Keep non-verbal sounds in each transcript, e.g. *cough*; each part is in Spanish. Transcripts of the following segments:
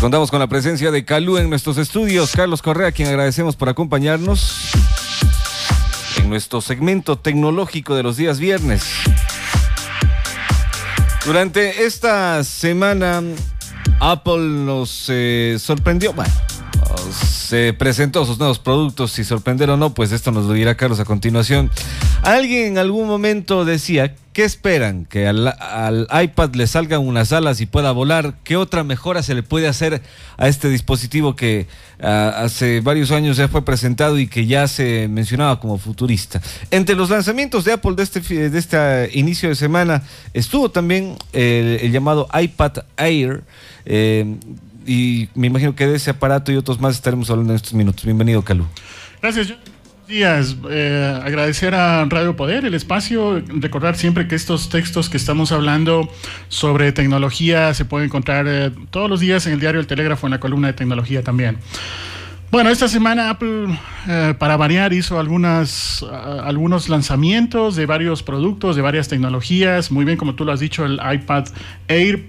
Contamos con la presencia de Calú en nuestros estudios. Carlos Correa, quien agradecemos por acompañarnos en nuestro segmento tecnológico de los días viernes. Durante esta semana, Apple nos eh, sorprendió. Se presentó sus nuevos productos. Si sorprender o no, pues esto nos lo dirá Carlos a continuación. Alguien en algún momento decía, ¿qué esperan? ¿Que al, iPad le salgan unas alas y pueda volar? ¿Qué otra mejora se le puede hacer a este dispositivo que ah, hace varios años ya fue presentado y que ya se mencionaba como futurista? Entre los lanzamientos de Apple de este, inicio de semana estuvo también el, llamado iPad Air. Eh, y me imagino que de ese aparato y otros más estaremos hablando en estos minutos. Bienvenido, Calú. Gracias. Días, eh, agradecer a Radio Poder el espacio, recordar siempre que estos textos que estamos hablando sobre tecnología se pueden encontrar eh, todos los días en el diario El Telégrafo, en la columna de tecnología también. Bueno, esta semana Apple, eh, para variar, hizo algunos lanzamientos de varios productos, de varias tecnologías. Muy bien, como tú lo has dicho, el iPad Air.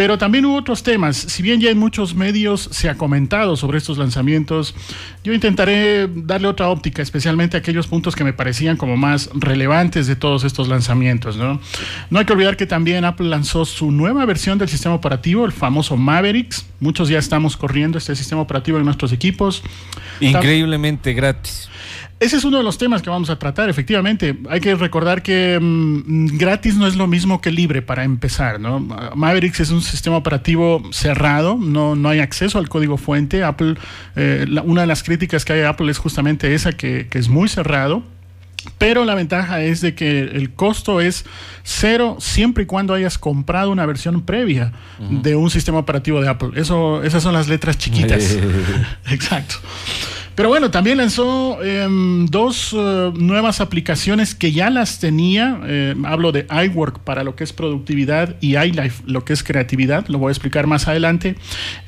Pero también hubo otros temas. Si bien ya en muchos medios se ha comentado sobre estos lanzamientos, yo intentaré darle otra óptica, especialmente aquellos puntos que me parecían como más relevantes de todos estos lanzamientos. No, no hay que olvidar que también Apple lanzó su nueva versión del sistema operativo, el famoso Mavericks. Muchos ya estamos corriendo este sistema operativo en nuestros equipos. Increíblemente gratis. Ese es uno de los temas que vamos a tratar, efectivamente. Hay que recordar que mm, gratis no es lo mismo que libre para empezar, ¿no? Mavericks es un sistema operativo cerrado, no, no hay acceso al código fuente. Apple, eh, una de las críticas que hay a Apple es justamente esa, que, es muy cerrado. Pero la ventaja es de que el costo es cero siempre y cuando hayas comprado una versión previa de un sistema operativo de Apple. Eso, esas son las letras chiquitas. *laughs* Exacto. Pero bueno, también lanzó em, dos eh, nuevas aplicaciones que ya las tenía. Eh, hablo de iWork para lo que es productividad y iLife lo que es creatividad. Lo voy a explicar más adelante.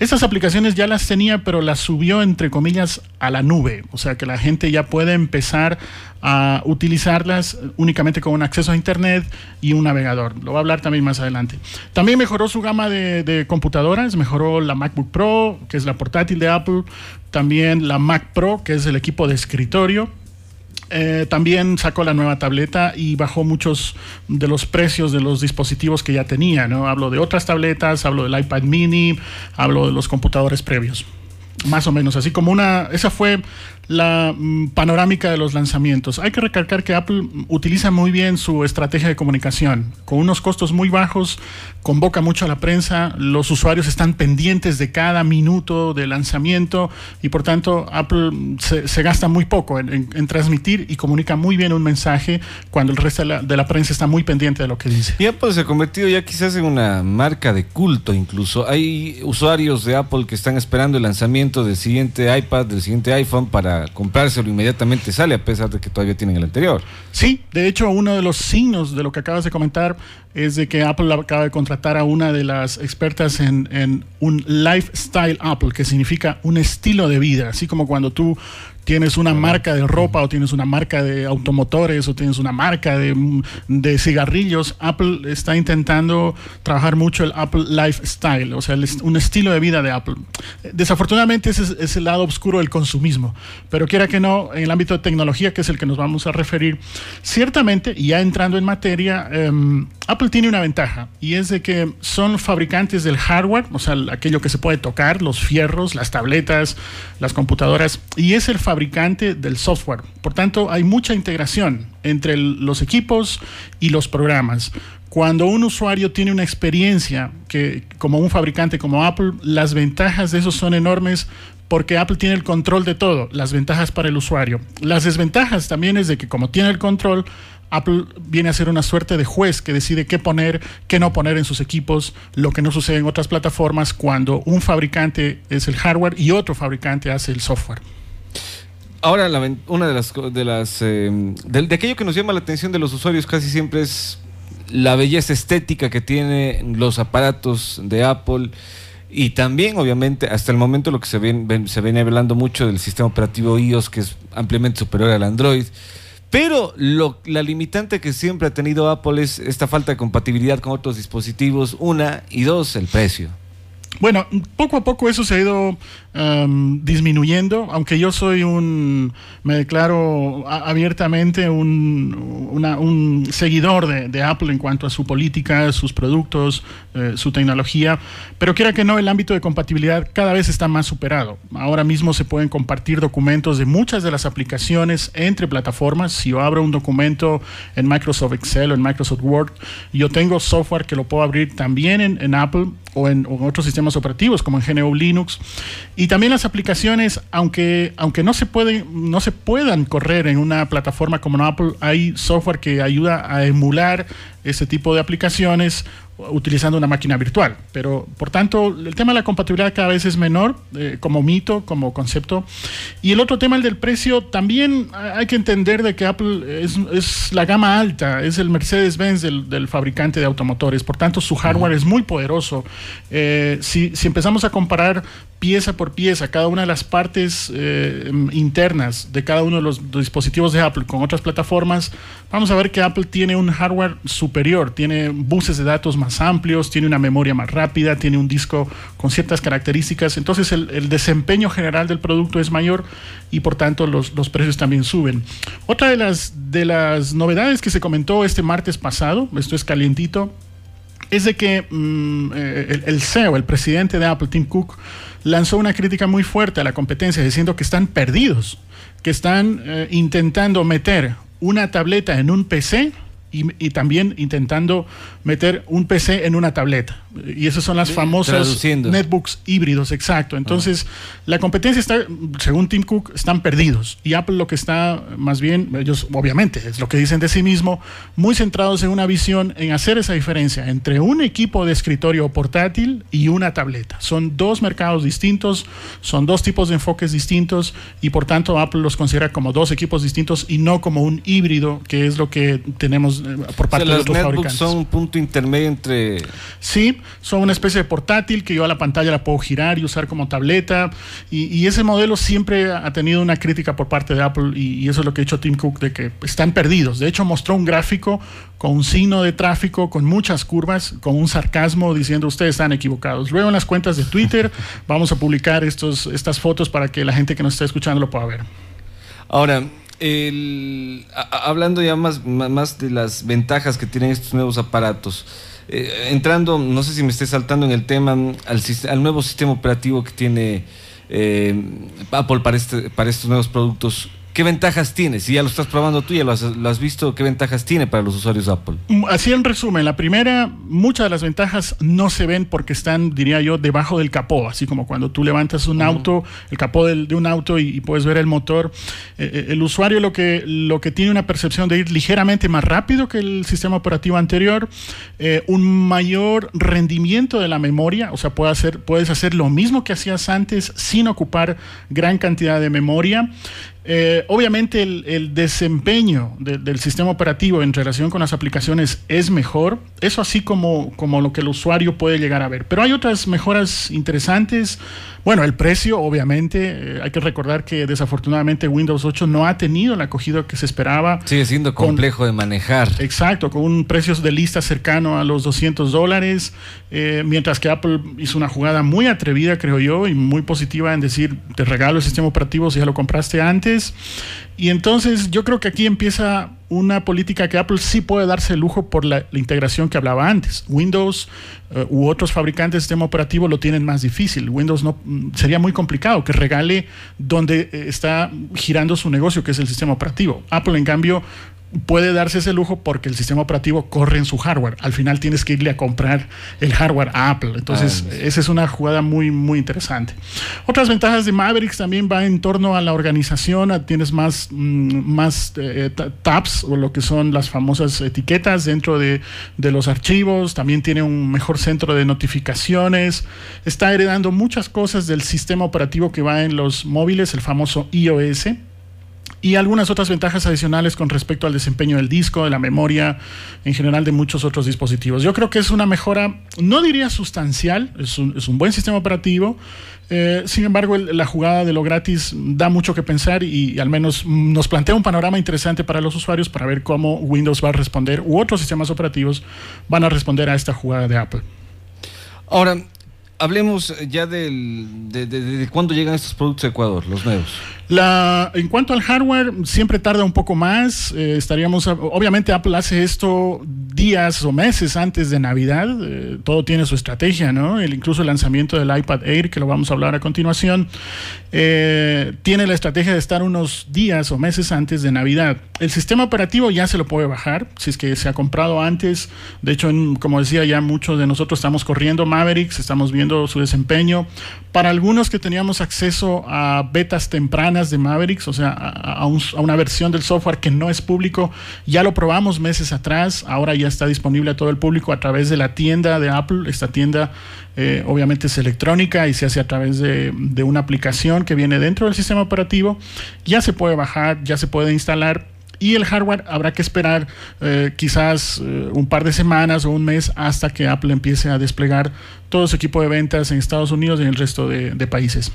Estas aplicaciones ya las tenía, pero las subió entre comillas a la nube. O sea que la gente ya puede empezar a utilizarlas únicamente con acceso a Internet y un navegador. Lo voy a hablar también más adelante. También mejoró su gama de, computadoras, mejoró la MacBook Pro, que es la portátil de Apple, también la Mac Pro, que es el equipo de escritorio. Eh, también sacó la nueva tableta y bajó muchos de los precios de los dispositivos que ya tenía. ¿no? Hablo de otras tabletas, hablo del iPad mini, hablo de los computadores previos. Más o menos, así como una, esa fue la mm, panorámica de los lanzamientos. Hay que recalcar que Apple utiliza muy bien su estrategia de comunicación. Con unos costos muy bajos, convoca mucho a la prensa, los usuarios están pendientes de cada minuto de lanzamiento y por tanto Apple se, gasta muy poco en, transmitir y comunica muy bien un mensaje cuando el resto de la, prensa está muy pendiente de lo que dice. Y Apple se ha convertido ya quizás en una marca de culto incluso. Hay usuarios de Apple que están esperando el lanzamiento del siguiente iPad, del siguiente iPhone para comprárselo inmediatamente sale, a pesar de que todavía tienen el anterior. Sí, de hecho, uno de los signos de lo que acabas de comentar es de que Apple acaba de contratar a una de las expertas en, en un lifestyle Apple, que significa un estilo de vida, así como cuando tú tienes una marca de ropa o tienes una marca de automotores o tienes una marca de, de, cigarrillos, Apple está intentando trabajar mucho el Apple Lifestyle, o sea, un estilo de vida de Apple. Desafortunadamente ese es, el lado oscuro del consumismo, pero quiera que no, en el ámbito de tecnología, que es el que nos vamos a referir, ciertamente, ya entrando en materia, em, Apple tiene una ventaja y es de que son fabricantes del hardware, o sea, aquello que se puede tocar, los fierros, las tabletas, las computadoras, y es el fabricante del software. Por tanto, hay mucha integración entre los equipos y los programas. Cuando un usuario tiene una experiencia que, como un fabricante como Apple, las ventajas de eso son enormes porque Apple tiene el control de todo, las ventajas para el usuario. Las desventajas también es de que como tiene el control, Apple viene a ser una suerte de juez que decide qué poner, qué no poner en sus equipos, lo que no sucede en otras plataformas cuando un fabricante es el hardware y otro fabricante hace el software. Ahora, una de las, de, las eh, de, aquello que nos llama la atención de los usuarios casi siempre es la belleza estética que tienen los aparatos de Apple y también, obviamente, hasta el momento lo que se viene, se viene hablando mucho del sistema operativo iOS, que es ampliamente superior al Android. Pero lo, la limitante que siempre ha tenido Apple es esta falta de compatibilidad con otros dispositivos, una, y dos, el precio. Bueno, poco a poco eso se ha ido um, disminuyendo, aunque yo soy un, me declaro abiertamente un, seguidor de, Apple en cuanto a su política, sus productos, eh, su tecnología, pero quiera que no, el ámbito de compatibilidad cada vez está más superado. Ahora mismo se pueden compartir documentos de muchas de las aplicaciones entre plataformas. Si yo abro un documento en Microsoft Excel o en Microsoft Word, yo tengo software que lo puedo abrir también en, en Apple o en, otros sistemas operativos como en GNU Linux. Y también las aplicaciones, aunque, aunque no, se pueden, no se puedan correr en una plataforma como Apple, hay software que ayuda a emular ese tipo de aplicaciones utilizando una máquina virtual. Pero, por tanto, el tema de la compatibilidad cada vez es menor eh, como mito, como concepto. Y el otro tema, el del precio, también hay que entender de que Apple es, la gama alta, es el Mercedes-Benz del, fabricante de automotores. Por tanto, su hardware es muy poderoso. Eh, si, si empezamos a comparar pieza por pieza, cada una de las partes eh, internas de cada uno de los dispositivos de Apple con otras plataformas, vamos a ver que Apple tiene un hardware superior, tiene buses de datos más amplios, tiene una memoria más rápida, tiene un disco con ciertas características, entonces el, desempeño general del producto es mayor y por tanto los, precios también suben. Otra de las, de las novedades que se comentó este martes pasado, esto es calientito, es de que mm, eh, el CEO, el presidente de Apple, Tim Cook, lanzó una crítica muy fuerte a la competencia diciendo que están perdidos, que están eh, intentando meter una tableta en un PC y, también intentando meter un PC en una tableta. Y esas son las famosas netbooks híbridos, exacto. Entonces, la competencia está, según Tim Cook, están perdidos. Y Apple lo que está, más bien, ellos obviamente, es lo que dicen de sí mismo, muy centrados en una visión, en hacer esa diferencia entre un equipo de escritorio portátil y una tableta. Son dos mercados distintos, son dos tipos de enfoques distintos y por tanto Apple los considera como dos equipos distintos y no como un híbrido, que es lo que tenemos por parte de otros fabricantes. son un punto intermedio entre... Sí, son una especie de portátil que yo a la pantalla la puedo girar y usar como tableta. Y, ese modelo siempre ha tenido una crítica por parte de Apple y, eso es lo que ha hecho Tim Cook, de que están perdidos. De hecho, mostró un gráfico con un signo de tráfico, con muchas curvas, con un sarcasmo diciendo ustedes están equivocados. Luego en las cuentas de Twitter *laughs* vamos a publicar estos, estas fotos para que la gente que nos está escuchando lo pueda ver. Ahora, el, hablando ya más, más de las ventajas que tienen estos nuevos aparatos, eh, entrando, no sé si me esté saltando en el tema, al, al nuevo sistema operativo que tiene eh, Apple para, este, para estos nuevos productos, ¿Qué ventajas tiene? Si ya lo estás probando tú, ya lo has, visto, ¿qué ventajas tiene para los usuarios Apple? Mm, así en resumen, la primera, muchas de las ventajas no se ven porque están, diría yo, debajo del capó, así como cuando tú levantas un auto, el capó de un auto y, puedes ver el motor. Eh, eh, el usuario lo que, lo que tiene una percepción de ir ligeramente más rápido que el sistema operativo anterior, eh, un mayor rendimiento de la memoria, o sea, puede hacer, puedes hacer lo mismo que hacías antes sin ocupar gran cantidad de memoria. Eh, obviamente el, desempeño del sistema operativo en relación con las aplicaciones es mejor, eso así como, como lo que el usuario puede llegar a ver. Pero hay otras mejoras interesantes. Bueno, el precio, obviamente, eh, hay que recordar que desafortunadamente Windows 8 no ha tenido la acogida que se esperaba. Sigue siendo complejo de manejar. Exacto, con un precio de lista cercano a los 200 dólares, eh, mientras que Apple hizo una jugada muy atrevida, creo yo, y muy positiva en decir, te regalo el sistema operativo si ya lo compraste antes. Y entonces yo creo que aquí empieza una política que Apple sí puede darse el lujo por la, integración que hablaba antes. Windows eh, u otros fabricantes de sistema operativo lo tienen más difícil. Windows no mm, sería muy complicado que regale donde eh, está girando su negocio, que es el sistema operativo. Apple, en cambio, puede darse ese lujo porque el sistema operativo corre en su hardware. Al final tienes que irle a comprar el hardware a Apple. Entonces, ah, esa es una jugada muy, muy interesante. Otras ventajas de Mavericks también va en torno a la organización. Tienes más, mm, más eh, tabs o lo que son las famosas etiquetas dentro de, de los archivos. También tiene un mejor centro de notificaciones. Está heredando muchas cosas del sistema operativo que va en los móviles, el famoso iOS y algunas otras ventajas adicionales con respecto al desempeño del disco, de la memoria, en general de muchos otros dispositivos. Yo creo que es una mejora, no diría sustancial, es un, buen sistema operativo, eh, sin embargo la jugada de lo gratis da mucho que pensar y, al menos nos plantea un panorama interesante para los usuarios para ver cómo Windows va a responder u otros sistemas operativos van a responder a esta jugada de Apple. Ahora, hablemos ya del, de, de cuándo llegan estos productos a Ecuador, los nuevos. La, en cuanto al hardware, siempre tarda un poco más. Eh, estaríamos, obviamente Apple hace esto días o meses antes de Navidad. Eh, todo tiene su estrategia, ¿no? El, incluso el lanzamiento del iPad Air, que lo vamos a hablar a continuación, eh, tiene la estrategia de estar unos días o meses antes de Navidad. El sistema operativo ya se lo puede bajar, si es que se ha comprado antes. De hecho, como decía, ya muchos de nosotros estamos corriendo Mavericks, estamos viendo su desempeño. Para algunos que teníamos acceso a betas tempranas, de Mavericks, o sea, a, una versión del software que no es público. Ya lo probamos meses atrás, ahora ya está disponible a todo el público a través de la tienda de Apple. Esta tienda eh, obviamente es electrónica y se hace a través de, una aplicación que viene dentro del sistema operativo. Ya se puede bajar, ya se puede instalar y el hardware habrá que esperar eh, quizás eh, un par de semanas o un mes hasta que Apple empiece a desplegar todo su equipo de ventas en Estados Unidos y en el resto de países.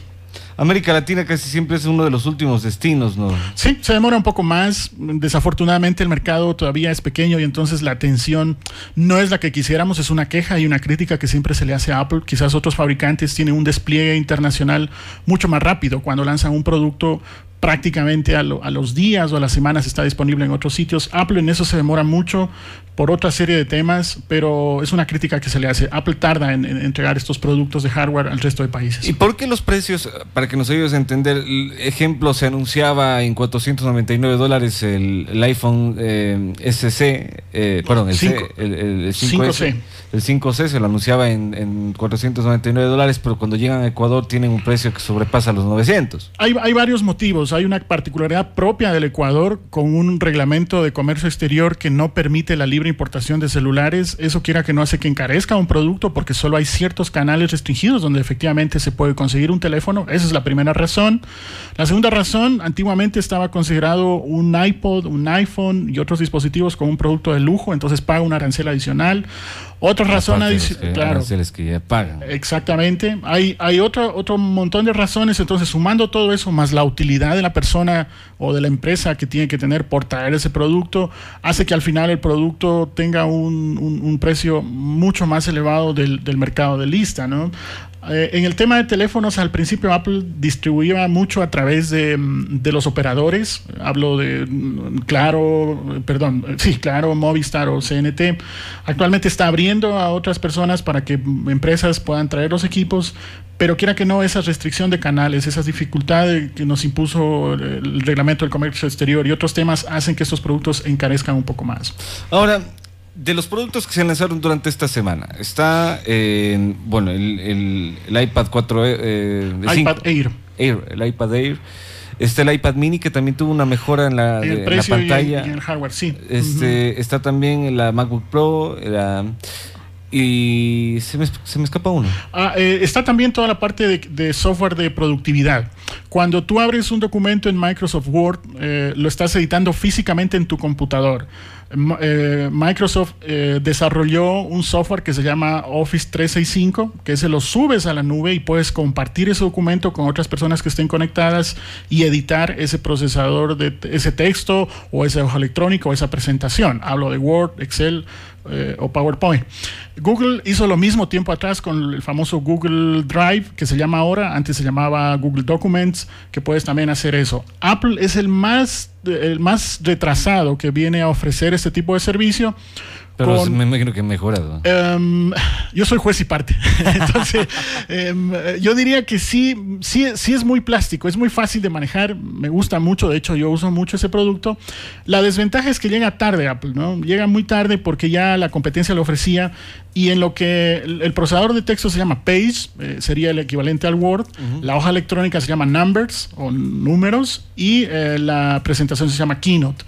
América Latina casi siempre es uno de los últimos destinos, ¿no? Sí, se demora un poco más. Desafortunadamente el mercado todavía es pequeño y entonces la atención no es la que quisiéramos, es una queja y una crítica que siempre se le hace a Apple. Quizás otros fabricantes tienen un despliegue internacional mucho más rápido cuando lanzan un producto prácticamente a, los días o a las semanas está disponible en otros sitios. Apple en eso se demora mucho por otra serie de temas, pero es una crítica que se le hace. Apple tarda en, entregar estos productos de hardware al resto de países. ¿Y por qué los precios, para que nos ayudes a entender, ejemplo, se anunciaba en 499 dólares el, iPhone eh, SC, eh, perdón, el, 5, el, 5C. El 5C se lo anunciaba en, en 499 dólares, pero cuando llegan a Ecuador tienen un precio que sobrepasa los 900. Hay, hay varios motivos. Hay una particularidad propia del Ecuador con un reglamento de comercio exterior que no permite la libre importación de celulares, eso quiera que no hace que encarezca un producto porque solo hay ciertos canales restringidos donde efectivamente se puede conseguir un teléfono. Esa es la primera razón. La segunda razón, antiguamente estaba considerado un iPod, un iPhone y otros dispositivos como un producto de lujo, entonces paga un arancel adicional. Otra razón adicional. Claro. que ya pagan. Exactamente. Hay, hay otro, otro montón de razones. Entonces, sumando todo eso, más la utilidad de la persona o de la empresa que tiene que tener por traer ese producto, hace que al final el producto tenga un, un, precio mucho más elevado del, del mercado de lista, ¿no? Eh, en el tema de teléfonos, al principio Apple distribuía mucho a través de, mm, de, los operadores. Hablo de mm, Claro, perdón, sí, Claro, Movistar o CNT. Actualmente está abriendo a otras personas para que empresas puedan traer los equipos, pero quiera que no, esa restricción de canales, esas dificultades que nos impuso el reglamento del comercio exterior y otros temas hacen que estos productos encarezcan un poco más. Ahora, de los productos que se lanzaron durante esta semana, está, bueno, el, iPad 4, eh, eh iPad Air. El iPad Air. Está el iPad mini que también tuvo una mejora en la, pantalla. Y, en el hardware, sí. Este, Está también la MacBook Pro, la, y se me, se me, escapa uno. Ah, eh, está también toda la parte de, software de productividad. Cuando tú abres un documento en Microsoft Word, eh, lo estás editando físicamente en tu computador. Eh, Microsoft desarrolló un software que se llama Office 365, que se lo subes a la nube y puedes compartir ese documento con otras personas que estén conectadas y editar ese procesador de ese texto o ese hoja electrónica o esa presentación. Hablo de Word, Excel, eh, o PowerPoint. Google hizo lo mismo tiempo atrás con el famoso Google Drive, que se llama ahora, antes se llamaba Google Documents, que puedes también hacer eso. Apple es el más, el más retrasado que viene a ofrecer este tipo de servicio pero me imagino que mejorado. Em, yo soy juez y parte. *laughs* Entonces, em, yo diría que sí, sí, sí es muy plástico, es muy fácil de manejar, me gusta mucho, de hecho yo uso mucho ese producto. La desventaja es que llega tarde Apple, ¿no? Llega muy tarde porque ya la competencia lo ofrecía y en lo que el, procesador de texto se llama Page, eh, sería el equivalente al Word, la hoja electrónica se llama Numbers o números y eh, la presentación se llama Keynote.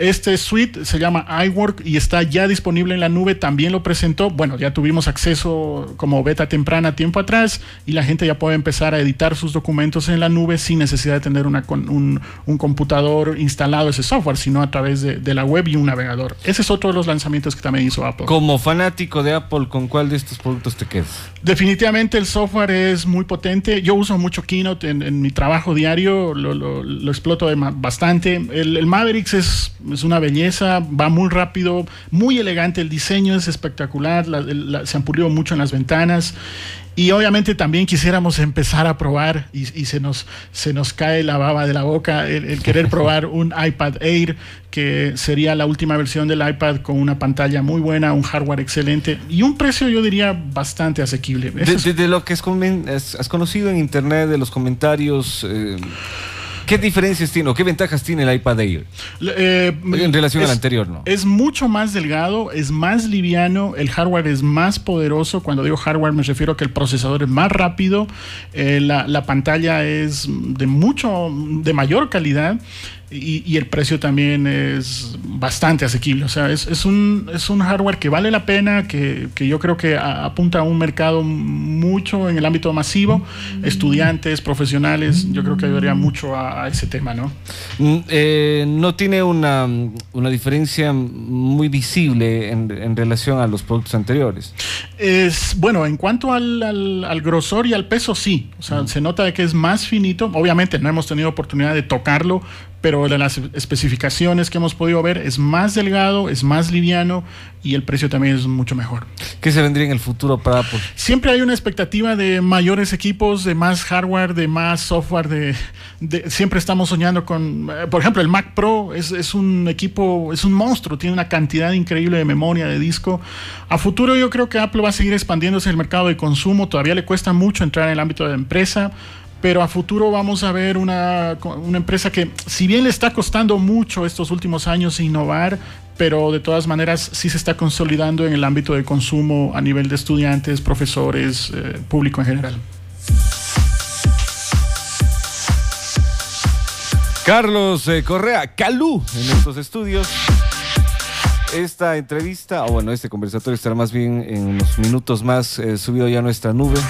Este suite se llama iWork y está ya disponible en la nube. También lo presentó. Bueno, ya tuvimos acceso como beta temprana tiempo atrás y la gente ya puede empezar a editar sus documentos en la nube sin necesidad de tener una, un, un computador instalado ese software, sino a través de, la web y un navegador. Ese es otro de los lanzamientos que también hizo Apple. Como fanático de Apple, ¿con cuál de estos productos te quedas? Definitivamente el software es muy potente. Yo uso mucho Keynote en, mi trabajo diario, lo, lo, exploto bastante. El, el Mavericks es es una belleza, va muy rápido, muy elegante, el diseño es espectacular, se han pulido mucho en las ventanas Y obviamente también quisiéramos empezar a probar y, se, nos, se nos cae la baba de la boca el, querer *laughs* probar un iPad Air, que sería la última versión del iPad con una pantalla muy buena, un hardware excelente y un precio yo diría bastante asequible. De, lo que has, conocido en internet, de los comentarios... Eh, ¿Qué diferencias tiene o qué ventajas tiene el iPad Air eh, en relación al anterior? ¿no? Es mucho más delgado, es más liviano, el hardware es más poderoso. Cuando digo hardware me refiero a que el procesador es más rápido, eh, la, la, pantalla es de mucho, de mayor calidad y, el precio también es bastante asequible. O sea, es, un, es un hardware que vale la pena, que, yo creo que apunta a un mercado mucho en el ámbito masivo, estudiantes, profesionales, yo creo que ayudaría mucho a, ese tema, ¿no? Mm, eh, no tiene una, diferencia muy visible en, relación a los productos anteriores. Es, bueno, en cuanto al, al, grosor y al peso, sí. O sea, se nota que es más finito. Obviamente no hemos tenido oportunidad de tocarlo, pero de las especificaciones que hemos podido ver es más delgado, es más liviano y el precio también es mucho mejor. ¿Qué se vendría en el futuro para Apple? Siempre hay una expectativa de mayores equipos, de más hardware, de más software, de, siempre estamos soñando con, eh, por ejemplo, el Mac Pro es, es, un equipo, es un monstruo, tiene una cantidad increíble de memoria, de disco. A futuro yo creo que Apple va a seguir expandiéndose en el mercado de consumo, todavía le cuesta mucho entrar en el ámbito de empresa pero a futuro vamos a ver una, empresa que, si bien le está costando mucho estos últimos años innovar, pero de todas maneras sí se está consolidando en el ámbito de consumo a nivel de estudiantes, profesores, eh, público en general. Carlos eh, Correa, Calú, en estos estudios. Esta entrevista, o bueno, este conversatorio estará más bien en unos minutos más eh, subido ya a nuestra nube.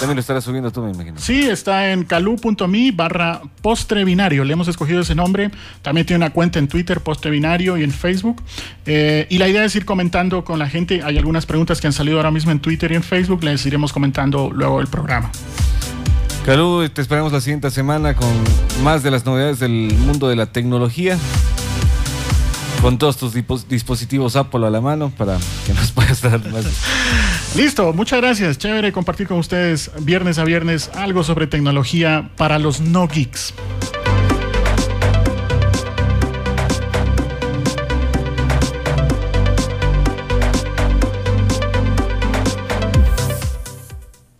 También lo estarás subiendo tú, me imagino. Sí, está en calú.me barra postre binario. Le hemos escogido ese nombre. También tiene una cuenta en Twitter, postre binario, y en Facebook. Eh, y la idea es ir comentando con la gente. Hay algunas preguntas que han salido ahora mismo en Twitter y en Facebook. Les iremos comentando luego el programa. Calú, te esperamos la siguiente semana con más de las novedades del mundo de la tecnología con todos tus dispositivos Apple a la mano para que nos puedas dar más. *laughs* Listo, muchas gracias. Chévere compartir con ustedes viernes a viernes algo sobre tecnología para los no geeks.